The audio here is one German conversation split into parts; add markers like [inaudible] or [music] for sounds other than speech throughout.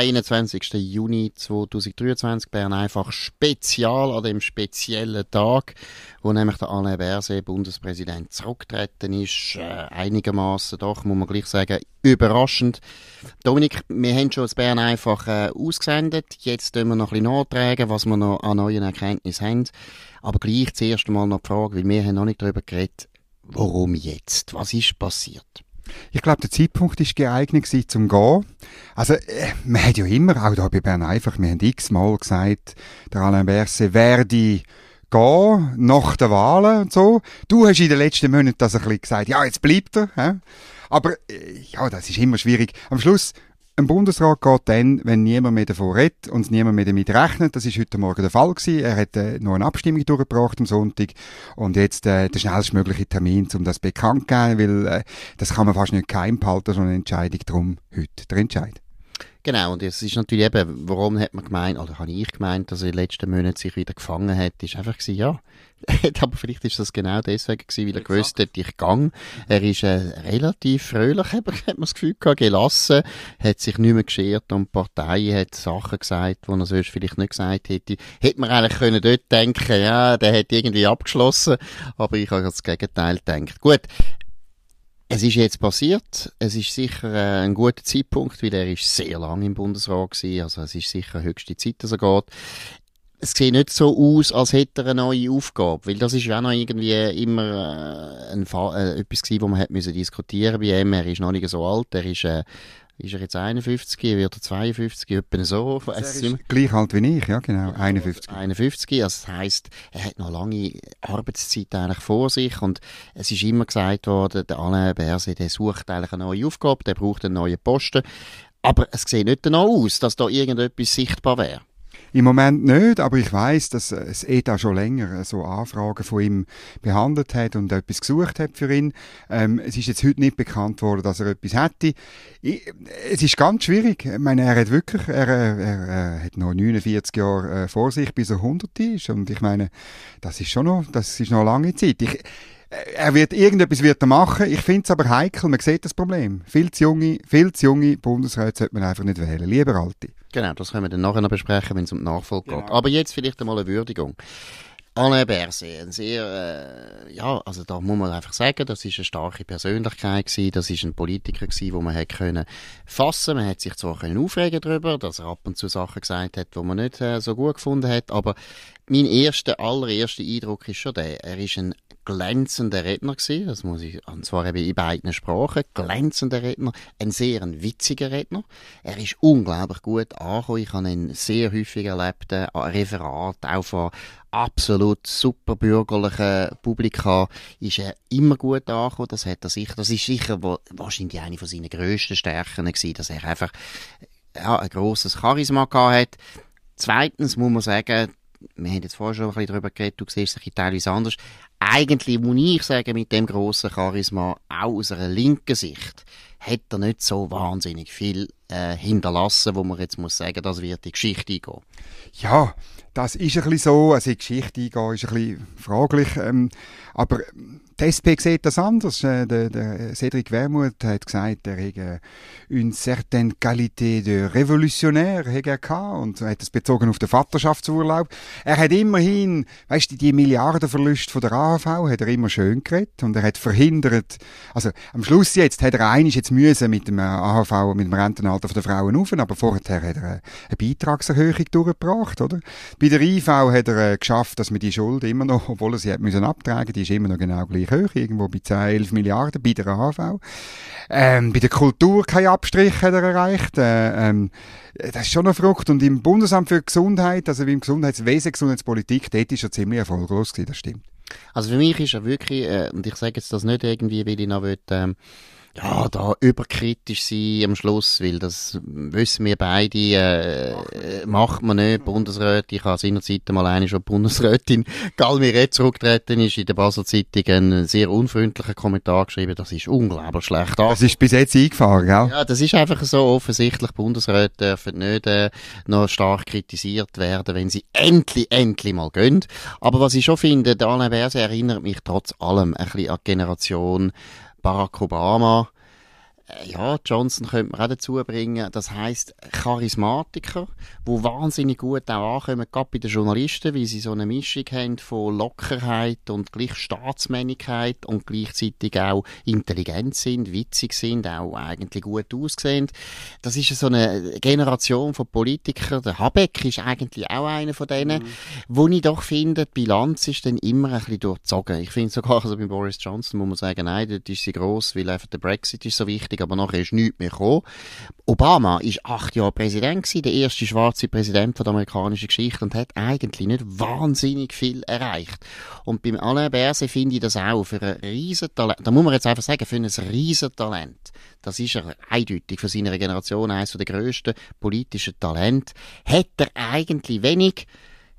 21. Juni 2023. Bern einfach spezial an dem speziellen Tag, wo nämlich der Alain Berset, Bundespräsident, zurückgetreten ist. Äh, einigermaßen doch, muss man gleich sagen, überraschend. Dominik, wir haben schon das Bern einfach äh, ausgesendet. Jetzt tun wir noch ein bisschen nachtragen, was wir noch an neuen Erkenntnissen haben. Aber gleich zuerst einmal noch die Frage, weil wir haben noch nicht darüber geredet, warum jetzt? Was ist passiert? Ich glaube, der Zeitpunkt ist geeignet gewesen, zum gehen. Also, äh, man hat ja immer, auch da bei Bern einfach, wir haben x-mal gesagt, der Alain Berset werde gehen nach den Wahlen und so. Du hast in den letzten Monaten das ein bisschen gesagt, ja, jetzt bleibt er. He? Aber, äh, ja, das ist immer schwierig. Am Schluss, ein Bundesrat geht dann, wenn niemand mehr davon redet und niemand mehr damit rechnet. Das ist heute Morgen der Fall gewesen. Er hat äh, noch eine Abstimmung durchgebracht am Sonntag und jetzt äh, der schnellstmögliche Termin, um das bekannt zu geben, weil äh, das kann man fast nicht geheim behalten, so eine Entscheidung drum heute der Entscheid. Genau, und es ist natürlich eben, warum hat man gemeint, oder habe ich gemeint, dass er in den letzten Monaten sich wieder gefangen hat, ist einfach gewesen, ja. [laughs] Aber vielleicht ist das genau deswegen gewesen, weil er gewusst hat, ich gang. Er ist äh, relativ fröhlich, [laughs] hat man das Gefühl gehabt, gelassen, hat sich nicht mehr geschert und die Partei hat Sachen gesagt, die er sonst vielleicht nicht gesagt hätte. Hätte man eigentlich können dort denken, ja, der hat irgendwie abgeschlossen, aber ich habe das Gegenteil gedacht. Gut, es ist jetzt passiert. Es ist sicher äh, ein guter Zeitpunkt, weil er ist sehr lange im Bundesrat gewesen. Also es ist sicher höchste Zeit, dass er geht. Es sieht nicht so aus, als hätte er eine neue Aufgabe, weil das ist ja auch noch irgendwie immer äh, ein äh, etwas gewesen, wo man hat müssen diskutieren bei ihm. Er ist noch nicht so alt, er ist äh, ist er jetzt 51, wird er 52, etwa so. Also gleich alt wie ich, ja genau, 51. 51, also das heisst, er hat noch lange Arbeitszeit eigentlich vor sich und es ist immer gesagt worden, der Alain Berset, der sucht eigentlich eine neue Aufgabe, der braucht einen neuen Posten, aber es sieht nicht danach aus, dass da irgendetwas sichtbar wäre. Im Moment nicht, aber ich weiß, dass es ETA schon länger so Anfragen von ihm behandelt hat und etwas gesucht hat für ihn. Ähm, es ist jetzt heute nicht bekannt worden, dass er etwas hätte. Ich, es ist ganz schwierig. Ich meine, er hat wirklich, er, er, er hat noch 49 Jahre äh, vor sich, bis er 100 ist. Und ich meine, das ist schon noch, das ist noch eine lange Zeit. Ich, er wird irgendetwas wird er machen. Ich finde es aber heikel. Man sieht das Problem. Viel zu junge, viel zu junge Bundesräte sollte man einfach nicht wählen. Lieber alte. Genau, das können wir dann nachher noch besprechen, wenn es um die Nachfolge genau. geht. Aber jetzt vielleicht einmal eine Würdigung. Alain Berset, ein sehr, äh, ja, also da muss man einfach sagen, das ist eine starke Persönlichkeit gewesen, das ist ein Politiker gewesen, wo man hätte können fassen, man hat sich zwar können aufregen darüber, dass er ab und zu Sachen gesagt hat, wo man nicht äh, so gut gefunden hat, aber mein erster, allererster Eindruck ist schon der, er ist ein glänzender Redner gewesen, das muss ich, und zwar eben in beiden Sprachen, glänzender Redner, ein sehr ein witziger Redner. Er ist unglaublich gut angekommen, ich habe ihn sehr häufig erlebt, ein Referat, auch von absolut super bürgerlichen Publikum ist er immer gut angekommen, das hat er sicher, das ist sicher wahrscheinlich eine von seinen grössten Stärken gewesen, dass er einfach, ja, ein grosses Charisma gehabt hat. Zweitens muss man sagen, wir haben jetzt vorher schon ein bisschen darüber geredet, du siehst es teilweise anders. Eigentlich muss ich sagen, mit dem grossen Charisma, auch aus einer linken Sicht, hat er nicht so wahnsinnig viel äh, hinterlassen, wo man jetzt muss sagen, das wird die Geschichte eingehen. Ja, das ist ein bisschen so. Also die Geschichte eingehen ist ein bisschen fraglich. Ähm, aber die SP sieht das anders. Äh, der, der Cédric Wermuth hat gesagt, er hätte une certaine qualité de révolutionnaire und hat das bezogen auf den Vaterschaftsurlaub. Er hat immerhin, weißt du, die Milliardenverluste von der AHV hat er immer schön geredet und er hat verhindert, also am Schluss jetzt hat er einiges jetzt müssen mit dem AHV, mit dem Rentenalter der Frauen auf, aber vorher hat er eine Beitragserhöhung durchgebracht, oder? Bei der IV hat er äh, geschafft, dass man die Schuld immer noch, obwohl er sie hat müssen abtragen, die ist immer noch genau gleich hoch, irgendwo bei 10, 11 Milliarden bei der AHV. Ähm, bei der Kultur kein Abstrich hat er erreicht. Äh, ähm, das ist schon eine Frucht. Und im Bundesamt für Gesundheit, also im Gesundheitswesen, Gesundheitspolitik, dort ist er ziemlich erfolglos gewesen, das stimmt. Also für mich ist er wirklich, äh, und ich sage jetzt das nicht irgendwie, weil ich noch will, ähm, ja, da überkritisch sein am Schluss, weil das wissen wir beide, äh, macht man nicht. Bundesrätin, ich habe seinerzeit mal eine schon Bundesrätin [laughs] Galmiret zurückgetreten ist, in der Basel Zeitung einen sehr unfreundlichen Kommentar geschrieben, das ist unglaublich schlecht. Das ist bis jetzt eingefahren, gell? Ja, das ist einfach so offensichtlich. Bundesräte dürfen nicht äh, noch stark kritisiert werden, wenn sie endlich, endlich mal gehen. Aber was ich schon finde, der Alain Berset erinnert mich trotz allem ein bisschen an die Generation Barack Obama. Ja, Johnson könnte man auch dazu bringen. Das heißt Charismatiker, wo wahnsinnig gut auch ankommen, gerade bei den Journalisten, weil sie so eine Mischung haben von Lockerheit und gleich Staatsmännlichkeit und gleichzeitig auch intelligent sind, witzig sind, auch eigentlich gut aussehen. Das ist so eine Generation von Politikern. Der Habeck ist eigentlich auch einer von denen, mhm. wo ich doch finde, die Bilanz ist dann immer ein bisschen durchzogen. Ich finde sogar, also bei Boris Johnson muss man sagen, nein, dort ist sie gross, weil einfach der Brexit ist so wichtig, aber nachher ist nichts mehr gekommen. Obama ist acht Jahre Präsident gewesen, der erste schwarze Präsident von der amerikanischen Geschichte und hat eigentlich nicht wahnsinnig viel erreicht. Und beim Alain Berset finde ich das auch für ein Riesentalent, da muss man jetzt einfach sagen, für ein Riesentalent. Das ist er eindeutig für seine Generation eines der grössten politischen Talente. Hat er eigentlich wenig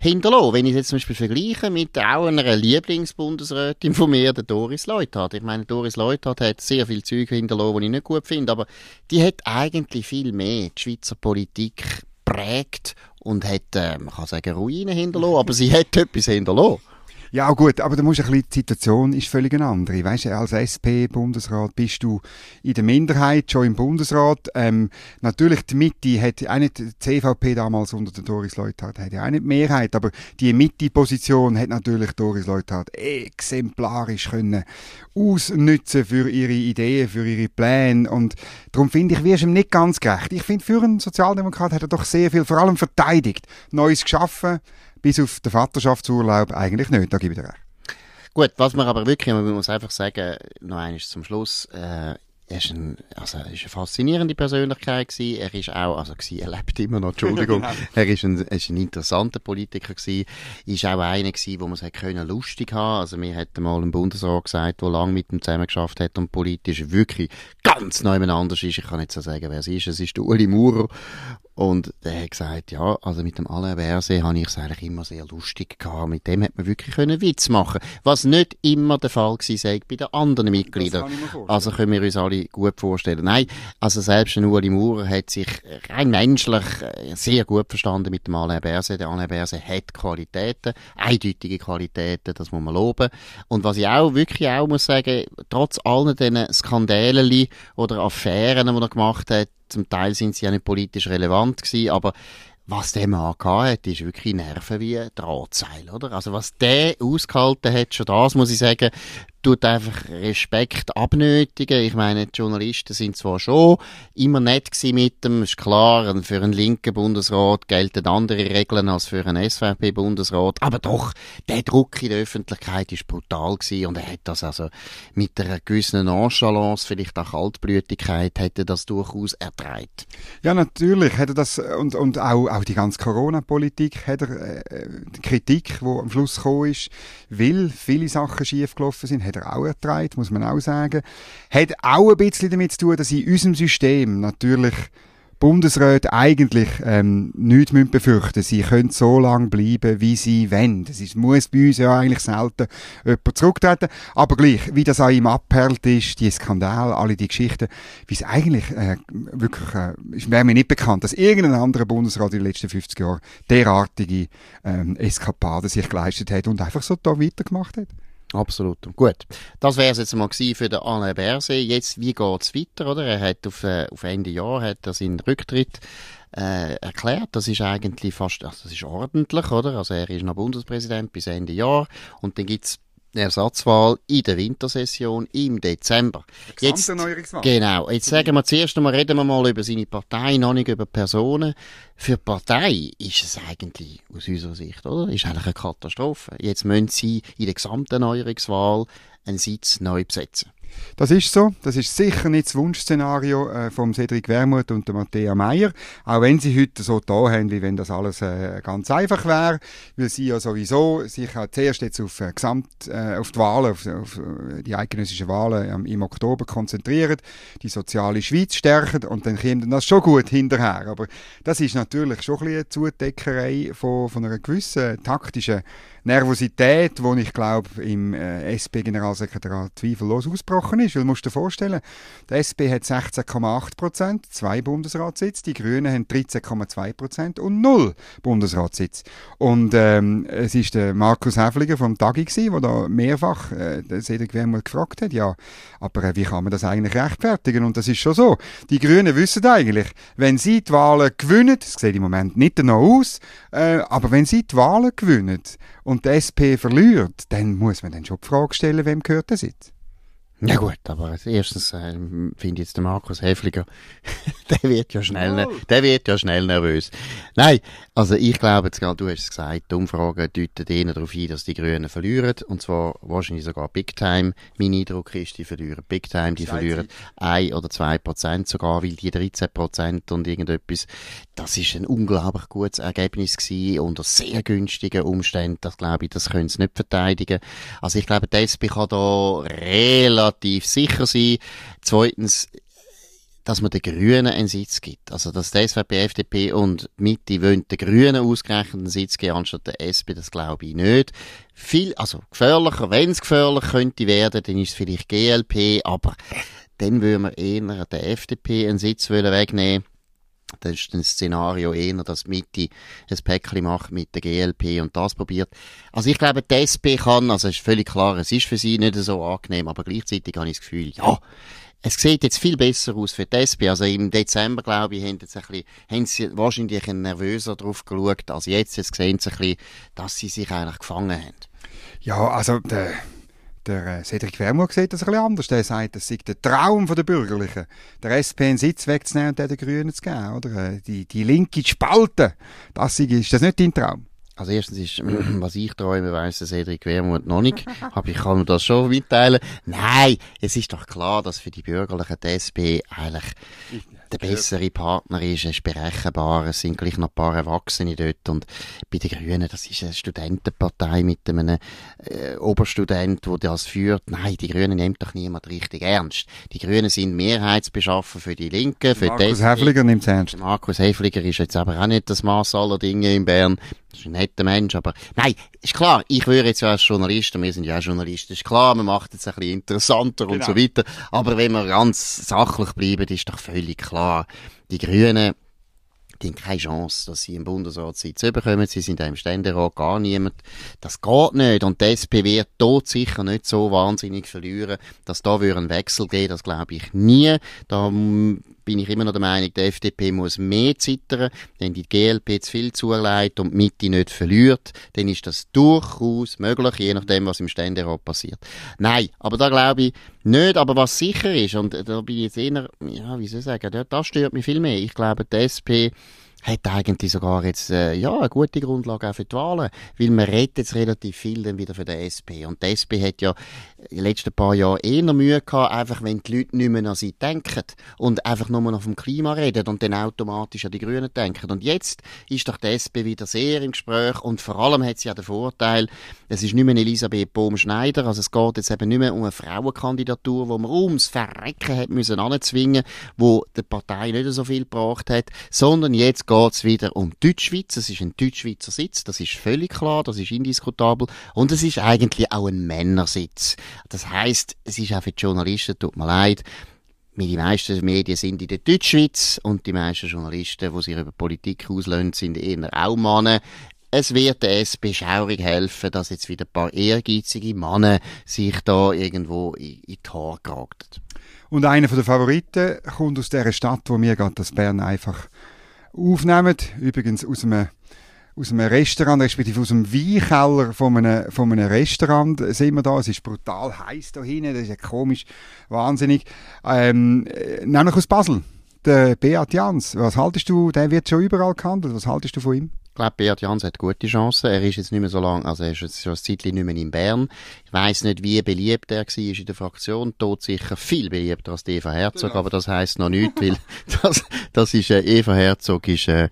hinterlassen. Wenn ich jetzt zum Beispiel vergleiche mit auch einer Lieblingsbundesrätin von mir, der Doris Leuthard. Ich meine, Doris Leuthard hat sehr viel Zeug hinterlassen, die ich nicht gut finde, aber die hat eigentlich viel mehr die Schweizer Politik prägt und hat, äh, man kann sagen, Ruinen hinterlassen, aber sie hat [laughs] etwas hinterlassen. Ja, gut, aber da musst du ein bisschen, die Situation ist völlig eine andere. Weißt du, als SP-Bundesrat bist du in der Minderheit, schon im Bundesrat. Ähm, natürlich, die Mitte hat auch nicht, die CVP damals unter der Doris Leuthard hat ja auch nicht die Mehrheit, aber die Mitte-Position hat natürlich Doris Leuthard exemplarisch können ausnutzen für ihre Ideen, für ihre Pläne und darum finde ich, wirst ihm nicht ganz gerecht. Ich finde, für einen Sozialdemokrat hat er doch sehr viel, vor allem verteidigt, Neues geschaffen, bis auf den Vaterschaftsurlaub eigentlich nicht, da gebe ich dir recht. Gut, was man aber wirklich, man muss einfach sagen, noch eines zum Schluss, äh, er ist, ein, also er ist eine faszinierende Persönlichkeit gewesen. Er ist auch, also gewesen, er lebt immer noch, Entschuldigung. [laughs] er ist ein, er ist ein interessanter Politiker gewesen. Ist auch einer gewesen, wo man es können lustig haben. Also mir hat mal ein Bundesrat gesagt, der lange mit ihm zusammengeschafft hat und politisch wirklich ganz neu anders ist. Ich kann nicht so sagen, wer es ist. Es ist der Uli Maurer. Und der hat gesagt, ja, also mit dem Alain Berset habe ich es eigentlich immer sehr lustig gehabt. Mit dem hat man wirklich können Witz machen Was nicht immer der Fall war bei den anderen Mitgliedern. Also können wir uns alle gut vorstellen. Nein, also selbst ein Uli Maurer hat sich rein menschlich äh, sehr gut verstanden mit dem Alain Berset. Der Alain Berset hat Qualitäten, eindeutige Qualitäten, das muss man loben. Und was ich auch wirklich auch muss sagen, trotz allen diesen Skandalen oder Affären, die er gemacht hat, zum Teil sind sie ja nicht politisch relevant gewesen, aber was der Mann hat, ist wirklich Nerven wie Drahtseil, oder? Also was der ausgehalten hat, schon das muss ich sagen, tut einfach Respekt abnötigen. Ich meine, die Journalisten sind zwar schon immer nett mit dem, ist klar, für einen linken Bundesrat gelten andere Regeln als für einen SVP-Bundesrat, aber doch, der Druck in der Öffentlichkeit ist brutal gewesen und er hat das also mit einer gewissen Nonchalance, vielleicht auch Kaltblütigkeit, hätte das durchaus ertragen. Ja, natürlich hätte das, und, und auch, auch die ganze Corona-Politik, hat er, äh, die Kritik, die am Schluss gekommen ist, weil viele Sachen schiefgelaufen sind, hat er auch ertragen, muss man auch sagen. Hat auch ein bisschen damit zu tun, dass in unserem System natürlich Bundesräte eigentlich ähm, nichts müssen befürchten Sie können so lange bleiben, wie sie wollen. Es muss bei uns ja eigentlich selten jemand zurücktreten. Aber gleich, wie das an ihm abperlt ist, die Skandale, alle die Geschichten, wie es eigentlich äh, wirklich, äh, wäre mir nicht bekannt, dass irgendein anderer Bundesrat in den letzten 50 Jahren derartige ähm, Eskapaden sich geleistet hat und einfach so da weitergemacht hat. Absolut. Gut. Das wäre es jetzt mal für den Alain Berset. Jetzt, wie geht's weiter, oder? Er hat auf, äh, auf Ende Jahr hat er seinen Rücktritt äh, erklärt. Das ist eigentlich fast, also das ist ordentlich, oder? Also er ist noch Bundespräsident bis Ende Jahr und dann gibt's Ersatzwahl in der Wintersession im Dezember. Jetzt, genau. Jetzt sagen wir zuerst einmal, reden wir mal über seine Partei, noch nicht über Personen. Für die Partei ist es eigentlich, aus unserer Sicht, oder? Ist eigentlich eine Katastrophe. Jetzt müssen sie in der gesamten Erneuerungswahl einen Sitz neu besetzen. Das ist so. Das ist sicher nicht das Wunschszenario äh, vom Cedric Wermuth und Matthäa Meyer. Auch wenn sie heute so da haben, wie wenn das alles äh, ganz einfach wäre, weil sie ja sowieso sich auch zuerst jetzt auf äh, Gesamt, äh, auf die Wahlen, auf, auf äh, die eidgenössischen Wahlen im Oktober konzentrieren, die soziale Schweiz stärken und dann kommt das schon gut hinterher. Aber das ist natürlich schon ein bisschen eine Zudeckerei von, von einer gewissen taktischen Nervosität, die ich glaube im äh, SP-Generalsekretariat zweifellos ausgebrochen ist. Weil, musst dir vorstellen, der SP hat 16,8 Prozent, zwei Bundesratssitze, die Grünen haben 13,2 Prozent und null Bundesratssitze. Und ähm, es ist der Markus Häfliger vom Tagi der da mehrfach äh, Cedric Wermuth gefragt hat, ja, aber äh, wie kann man das eigentlich rechtfertigen? Und das ist schon so. Die Grünen wissen eigentlich, wenn sie die Wahlen gewinnen, das sieht im Moment nicht danach aus, äh, aber wenn sie die Wahlen gewinnen und die SP verliert, dann muss man dann schon die Frage stellen, wem gehört das jetzt? Ja gut, aber erstens äh, finde ich jetzt der Markus Häfliger, [laughs] der wird ja schnell, oh. der wird ja schnell nervös. Nein, also ich glaube, jetzt, du hast es gesagt, die Umfragen deuten eher darauf ein, dass die Grünen verlieren, und zwar wahrscheinlich sogar Big Time. Mein Eindruck ist, die verlieren Big Time, die verlieren ein oder zwei Prozent sogar, weil die 13 Prozent und irgendetwas, das ist ein unglaublich gutes Ergebnis gewesen, unter sehr günstigen Umständen, das glaube ich, das können sie nicht verteidigen. Also ich glaube, die SP kann da relativ sicher sein. Zweitens, dass man den Grünen einen Sitz gibt. Also, dass die SVP, FDP und Mitte wollen den Grünen ausgerechnet einen Sitz geben, anstatt der SP, das glaube ich nicht. Viel, also gefährlicher, wenn es gefährlich könnte werden, dann ist es vielleicht GLP, aber dann würden wir eher der FDP einen Sitz wegnehmen das ist ein Szenario eher, dass Mitte ein Päckchen macht mit der GLP und das probiert. Also ich glaube, die SP kann, also es ist völlig klar, es ist für sie nicht so angenehm, aber gleichzeitig habe ich das Gefühl, ja, es sieht jetzt viel besser aus für die SP. Also im Dezember, glaube ich, haben, jetzt ein bisschen, haben sie wahrscheinlich ein nervöser drauf geschaut als jetzt. Jetzt sehen sie ein bisschen, dass sie sich eigentlich gefangen haben. Ja, also der, der äh, Cedric Wermuth sieht das ein bisschen anders. Der sagt, es sei der Traum der Bürgerlichen, der SP einen Sitz wegzunehmen und den Grünen zu geben. Oder? Äh, die, die linke Spalte, das ist, ist das nicht dein Traum? Also erstens ist, [clears throat] was ich träume, weiss der Cedric Wermuth noch nicht. [laughs] Aber ich kann das schon mitteilen. Nein, es ist doch klar, dass für die Bürgerlichen die SP eigentlich der bessere Partner ist, er ist berechenbar, es sind gleich noch ein paar Erwachsene dort und bei den Grünen, das ist eine Studentenpartei mit einem äh, Oberstudent, der das führt. Nein, die Grünen nimmt doch niemand richtig ernst. Die Grünen sind Mehrheitsbeschaffer für die Linken, für Markus die Häfliger nimmt es ernst. Markus Häfliger ist jetzt aber auch nicht das Maß aller Dinge in Bern. Das ist ein netter Mensch, aber nein, ist klar, ich würde jetzt ja als Journalist, und wir sind ja auch Journalisten, ist klar, man macht es ein bisschen interessanter genau. und so weiter, aber wenn wir ganz sachlich bleiben, ist doch völlig klar, die Grünen, die haben keine Chance, dass sie im Bundesrat Sitz bekommen. Sie sind im Ständerat gar niemand. Das geht nicht. Und die SP wird dort sicher nicht so wahnsinnig verlieren, dass da ein Wechsel geben Das glaube ich nie. Da bin ich immer noch der Meinung, die FDP muss mehr zittern. Wenn die GLP zu viel zuleiht und die Mitte nicht verliert, dann ist das durchaus möglich, je nachdem, was im Ständerat passiert. Nein, aber da glaube ich nicht. Aber was sicher ist, und da bin ich jetzt eher, ja, wie soll ich sagen, das stört mich viel mehr. Ich glaube, die SP hat eigentlich sogar jetzt äh, ja eine gute Grundlage auch für die Wahlen, weil man redet jetzt relativ viel dann wieder für den SP und die SP hat ja in den letzten paar Jahren eher Mühe gehabt, einfach wenn die Leute nicht mehr an sie denken und einfach nur noch vom Klima reden und dann automatisch an die Grünen denken. Und jetzt ist doch die SP wieder sehr im Gespräch und vor allem hat sie ja den Vorteil, es ist nicht mehr Elisabeth Bohm-Schneider, also es geht jetzt eben nicht mehr um eine Frauenkandidatur, wo man ums Verrecken hat müssen anzwingen, wo der Partei nicht so viel gebracht hat, sondern jetzt geht es wieder um Deutschschweiz. Es ist ein Deutschschweizer Sitz, das ist völlig klar, das ist indiskutabel. Und es ist eigentlich auch ein Männersitz. Das heißt, es ist auch für die Journalisten, tut mir leid, die meisten Medien sind in der Deutschschweiz und die meisten Journalisten, die sich über Politik auslösen, sind eher auch Männer. Es wird der SP schaurig helfen, dass jetzt wieder ein paar ehrgeizige Männer sich da irgendwo in, in die Haare geragt. Und einer der Favoriten kommt aus der Stadt, wo mir gerade das Bern einfach aufnehmen. Übrigens aus einem, aus einem Restaurant, respektive aus einem Weinkeller von einem, von einem Restaurant sind wir da. Es ist brutal heiß da hinten, das ist ja komisch, wahnsinnig. Ähm, äh, nämlich aus Basel. Der Beat Jans, was haltest du, der wird schon überall gehandelt, was haltest du von ihm? Ich glaube, Beat Jans hat gute Chancen. Er ist jetzt nicht mehr so lange, also er ist jetzt schon ein Zeitchen nicht mehr in Bern. Ich weiss nicht, wie beliebt er war in der Fraktion. Tot sicher viel beliebter als Eva Herzog, genau. aber das heisst noch nichts, weil [laughs] das, das ist, äh, Eva Herzog ist, äh,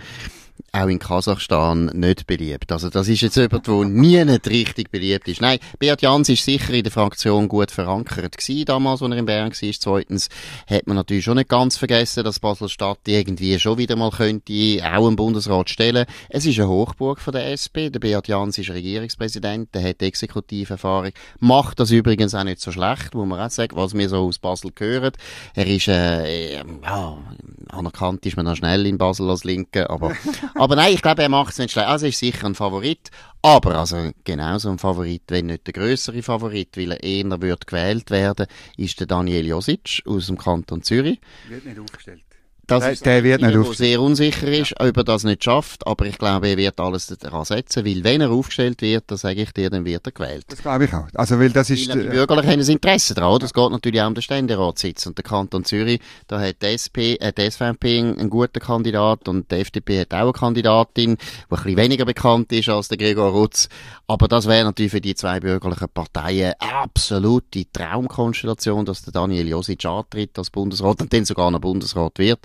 auch in Kasachstan nicht beliebt. Also das ist jetzt jemand, der nie nicht richtig beliebt ist. Nein, Beat Jans ist sicher in der Fraktion gut verankert gewesen, damals, als er in Bern war. Zweitens hat man natürlich schon nicht ganz vergessen, dass Basel-Stadt irgendwie schon wieder mal könnte auch einen Bundesrat stellen. Es ist eine Hochburg von der SP. Der Beat Jans ist Regierungspräsident, der hat Exekutiverfahrung, macht das übrigens auch nicht so schlecht, wo man auch sagt, was wir so aus Basel hören. Er ist, äh, ja, anerkannt ist man dann schnell in Basel als Linke, aber [laughs] Aber nein, ich glaube, er macht es nicht schlecht. Also ist sicher ein Favorit. Aber, also, genauso ein Favorit, wenn nicht der größere Favorit, weil er eher wird gewählt werden, ist der Daniel Josic aus dem Kanton Zürich. Wird nicht aufgestellt. Das der, ist der wird nicht der sehr unsicher ist, ja. ob er das nicht schafft, aber ich glaube, er wird alles daran setzen, weil wenn er aufgestellt wird, dann sage ich dir, dann wird er gewählt. Das glaube ich auch. Also, weil das ist... Weil die Bürgerlichen haben ein Interesse daran, das geht natürlich auch um den Ständeratssitz und der Kanton Zürich, da hat die, SP, äh, die SVP einen guten Kandidat und die FDP hat auch eine Kandidatin, die ein bisschen weniger bekannt ist als der Gregor Rutz, aber das wäre natürlich für die zwei bürgerlichen Parteien absolute Traumkonstellation, dass der Daniel Josic antritt als Bundesrat und dann sogar noch Bundesrat wird.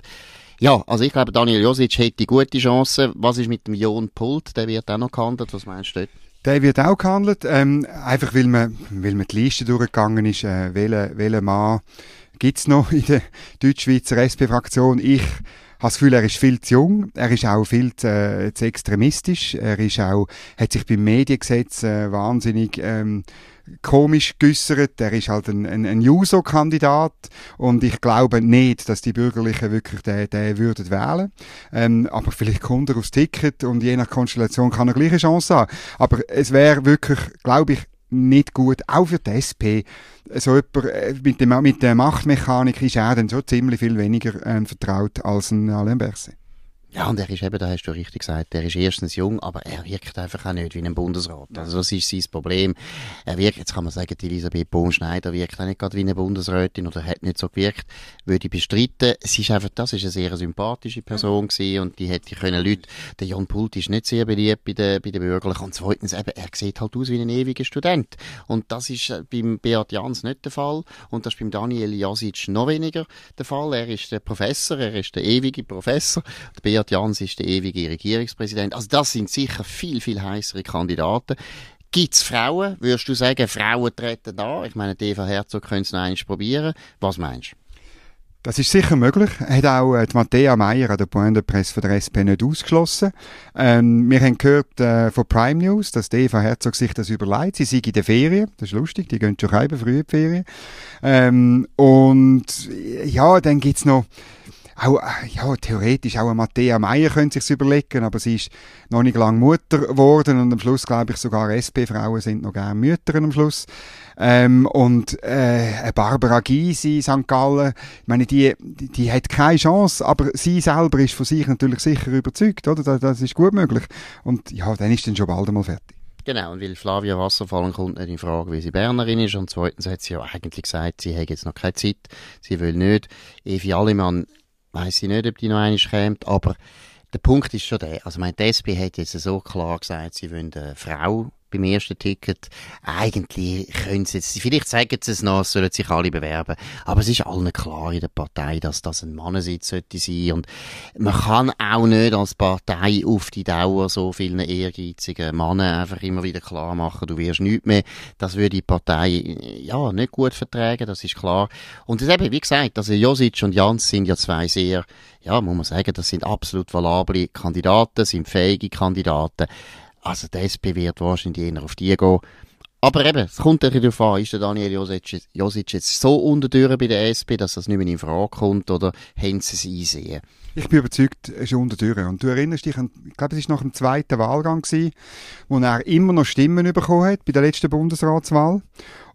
Ja, also ich glaube, Daniel Josic hätte gute Chancen. Was ist mit dem Jon Pult? Der wird auch noch gehandelt. Was meinst du? Der wird auch gehandelt, ähm, einfach weil man, weil man die Liste durchgegangen ist, äh, welcher welche Mann gibt's noch in der Deutschschweizer SP-Fraktion. Ich habe das Gefühl, er ist viel zu jung, er ist auch viel zu, äh, zu extremistisch, er ist auch, hat sich beim Mediengesetz äh, wahnsinnig ähm, komisch geäussert. Er ist halt ein, ein, ein Juso-Kandidat und ich glaube nicht, dass die Bürgerlichen wirklich den, den würden wählen. Ähm, aber vielleicht kommt er aufs Ticket und je nach Konstellation kann er gleiche Chance haben. Aber es wäre wirklich, glaube ich, nicht gut, auch für die SP. So jemand, äh, mit, dem, mit der Machtmechanik ist er dann so ziemlich viel weniger äh, vertraut als ein Alain Berset. Ja, und er ist eben, da hast du richtig gesagt, er ist erstens jung, aber er wirkt einfach auch nicht wie ein Bundesrat. Also das ist sein Problem. Er wirkt, jetzt kann man sagen, die Elisabeth Bohn-Schneider wirkt auch nicht gerade wie eine Bundesrätin oder hat nicht so gewirkt, würde ich bestreiten. Es ist einfach, das ist eine sehr sympathische Person gewesen und die hätte können Leute, der Jan Pult ist nicht sehr beliebt bei den, bei den Bürgerlichen und zweitens eben, er sieht halt aus wie ein ewiger Student. Und das ist äh, beim Beat Jans nicht der Fall und das ist beim Daniel Jasic noch weniger der Fall. Er ist der Professor, er ist der ewige Professor. Der Beat Robert Jans ist der ewige Regierungspräsident. Also das sind sicher viel, viel heißere Kandidaten. Gibt es Frauen? Würdest du sagen, Frauen treten da? Ich meine, Eva Herzog könnte es noch einmal probieren. Was meinst du? Das ist sicher möglich. Hat auch äh, die Matthäa Meyer an der Point de Presse von der SP nicht ausgeschlossen. Ähm, wir haben gehört äh, von Prime News, dass die Eva Herzog sich das überlegt. Sie sei in der Ferien. Das ist lustig, die gehen schon rein, früh in die Ferien. Ähm, und ja, dann gibt's noch auch, ja, theoretisch auch Matthäa Meyer könnte sich's überlegen, aber sie ist noch nicht lange Mutter geworden und am Schluss glaube ich sogar SP-Frauen sind noch gerne Mütter am Schluss. Ähm, und äh, Barbara Gysi, St. Gallen, ich meine, die, die, hat keine Chance, aber sie selber ist von sich natürlich sicher überzeugt, oder? Das, das ist gut möglich. Und ja, dann ist dann schon bald einmal fertig. Genau, und weil Flavia Wasserfallen kommt nicht in Frage, wie sie Bernerin ist. Und zweitens hat sie ja eigentlich gesagt, sie hat jetzt noch keine Zeit, sie will nicht. Evi Allemann weiß ich nicht, ob die noch einmal kommt, aber der Punkt ist schon der, also mein SP hat jetzt so klar gesagt, sie wollen eine Frau beim ersten Ticket. Eigentlich können sie jetzt, vielleicht sagen sie es noch, es sollen sich alle bewerben. Aber es ist allen klar in der Partei, dass das ein Mannensitz sollte sein. Und man kann auch nicht als Partei auf die Dauer so vielen ehrgeizigen Männern einfach immer wieder klar machen, du wirst nichts mehr. Das würde die Partei, ja, nicht gut vertragen, das ist klar. Und das eben, wie gesagt, also Josic und Jans sind ja zwei sehr, ja, muss man sagen, das sind absolut valable Kandidaten, sind fähige Kandidaten. Also der SP wird wahrscheinlich eher auf die gehen. Aber eben, es kommt ein darauf an, ist der Daniel Josic, Josic jetzt so unterdüren bei der SP, dass das nicht mehr in Frage kommt, oder haben sie es einsehen? Ich bin überzeugt, er ist unterdüren. Und du erinnerst dich an, ich glaube, es war nach dem zweiten Wahlgang gewesen, wo er immer noch Stimmen bekommen hat bei der letzten Bundesratswahl.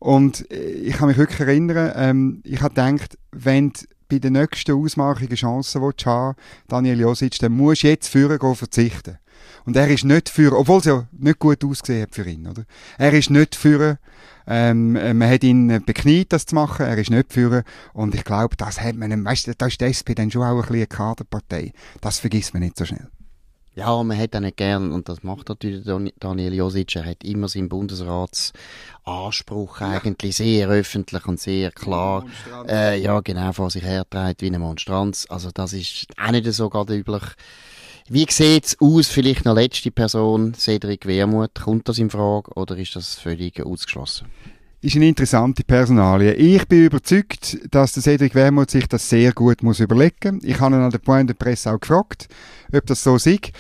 Und äh, ich kann mich wirklich erinnern, ähm, ich habe gedacht, wenn bei der nächsten Ausmachung Chancen haben Daniel Josic, dann musst du jetzt gehen verzichten. Und er ist nicht für, obwohl es ja nicht gut ausgesehen hat für ihn, oder? Er ist nicht für, ähm, man hat ihn bekniet, das zu machen, er ist nicht für, und ich glaube, das hat man, weißt du, da ist die SP dann schon auch ein bisschen eine Kaderpartei. Das vergisst man nicht so schnell. ja, man hat ihn nicht gern, und das macht natürlich Daniel Josic, er hat immer seinen Bundesratsanspruch eigentlich sehr öffentlich und sehr klar, äh, ja, genau, vor sich hertreibt wie eine Monstranz. Also das ist auch nicht so gerade üblich. Wie sieht es aus, vielleicht noch letzte Person, Cedric Wermuth, kommt das in Frage oder ist das völlig ausgeschlossen? ist eine interessante Personalie. Ich bin überzeugt, dass der Cedric Wermuth sich das sehr gut muss überlegen. Ich habe ihn an der Point de Presse auch gefragt, ob das so ist.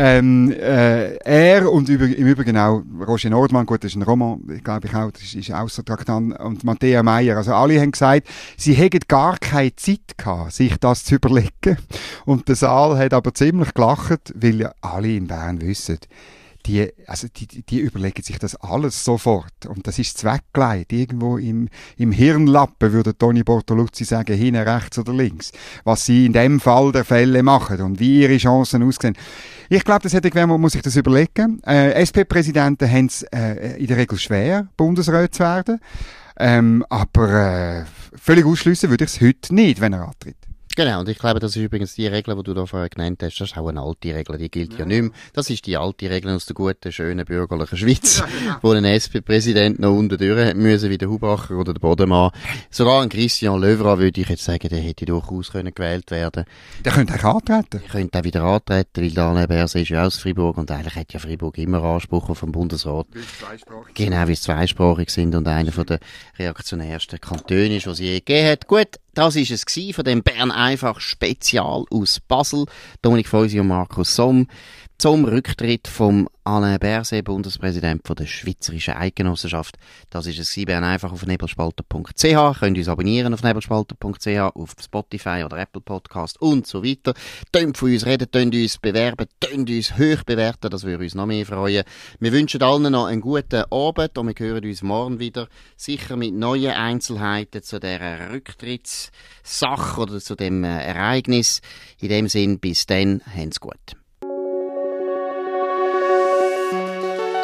Ähm, äh, er und über, im Übrigen auch Roger Nordmann, gut, das ist ein Roman, glaube ich auch, das ist außer Traktan, und Matthäa Meyer, also alle haben gesagt, sie hätten gar keine Zeit gehabt, sich das zu überlegen. Und der Saal hat aber ziemlich gelacht, weil ja alle in Bern wissen, die, also die, die überlegen sich das alles sofort. Und das ist zweckgelegt. Irgendwo im, im Hirnlappen würde Toni Bortoluzzi sagen, hinten rechts oder links. Was sie in dem Fall der Fälle machen und wie ihre Chancen aussehen. Ich glaube, das hätte man muss sich das überlegen. Äh, SP-Präsidenten haben es äh, in der Regel schwer, Bundesrat zu werden. Ähm, aber äh, völlig ausschließen würde ich es heute nicht, wenn er antritt. Genau, und ich glaube, das ist übrigens die Regel, die du da vorher genannt hast, das ist auch eine alte Regel, die gilt ja, ja nicht mehr. Das ist die alte Regel aus der guten, schönen bürgerlichen Schweiz, [laughs] ja, genau. wo ein SP-Präsident noch unten durch hat müssen, wie der Hubacher oder der Bodemann. Sogar ein Christian Löwra würde ich jetzt sagen, der hätte durchaus können gewählt werden Der könnte auch antreten. Der könnte auch wieder antreten, weil Daniel Berse ist ja aus Fribourg und eigentlich hat ja Fribourg immer Anspruch auf den Bundesrat. Genau, wie es zweisprachig sind und einer von den reaktionärsten Kantonen ist, was es je gegeben hat. Gut, das ist es von dem Bern einfach Spezial aus Basel. Dominik Feusi und Markus Somm zum Rücktritt vom Alain Berset, Bundespräsident von der Schweizerischen Eidgenossenschaft. Das ist es Bern einfach auf nebelspalter.ch. Könnt uns abonnieren auf nebelspalter.ch, auf Spotify oder Apple Podcast und so weiter. Tönt von uns reden, tönt uns bewerben, tönt uns hoch bewerten, das würde uns noch mehr freuen. Wir wünschen allen noch einen guten Abend und wir hören uns morgen wieder, sicher mit neuen Einzelheiten zu dieser Rücktrittssache oder zu dem äh, Ereignis. In dem Sinn, bis dann, habt's gut.